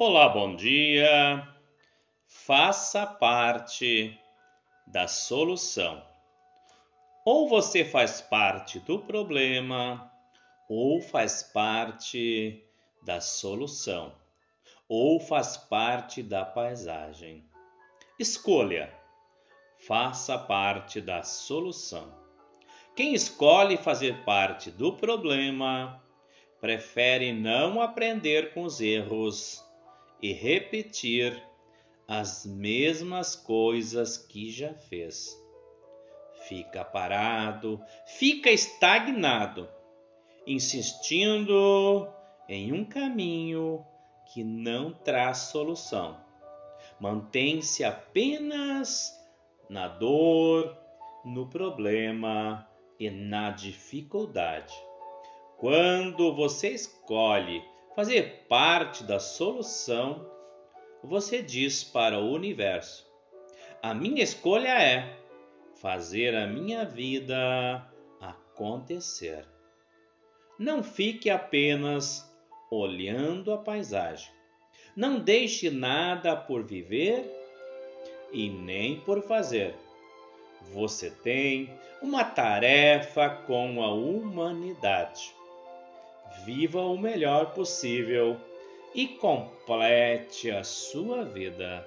Olá, bom dia. Faça parte da solução. Ou você faz parte do problema, ou faz parte da solução, ou faz parte da paisagem. Escolha. Faça parte da solução. Quem escolhe fazer parte do problema prefere não aprender com os erros e repetir as mesmas coisas que já fez. Fica parado, fica estagnado, insistindo em um caminho que não traz solução. Mantém-se apenas na dor, no problema e na dificuldade. Quando você escolhe fazer parte da solução, você diz para o universo: a minha escolha é fazer a minha vida acontecer. Não fique apenas olhando a paisagem. Não deixe nada por viver e nem por fazer. Você tem uma tarefa com a humanidade viva o melhor possível e complete a sua vida.